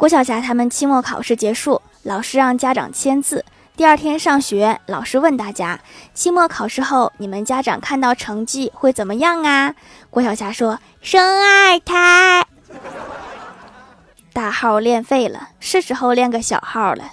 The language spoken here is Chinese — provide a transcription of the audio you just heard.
郭晓霞他们期末考试结束老师让家长签字第二天上学老师问大家期末考试后你们家长看到成绩会怎么样啊？郭晓霞说生二胎。大号练废了是时候练个小号了。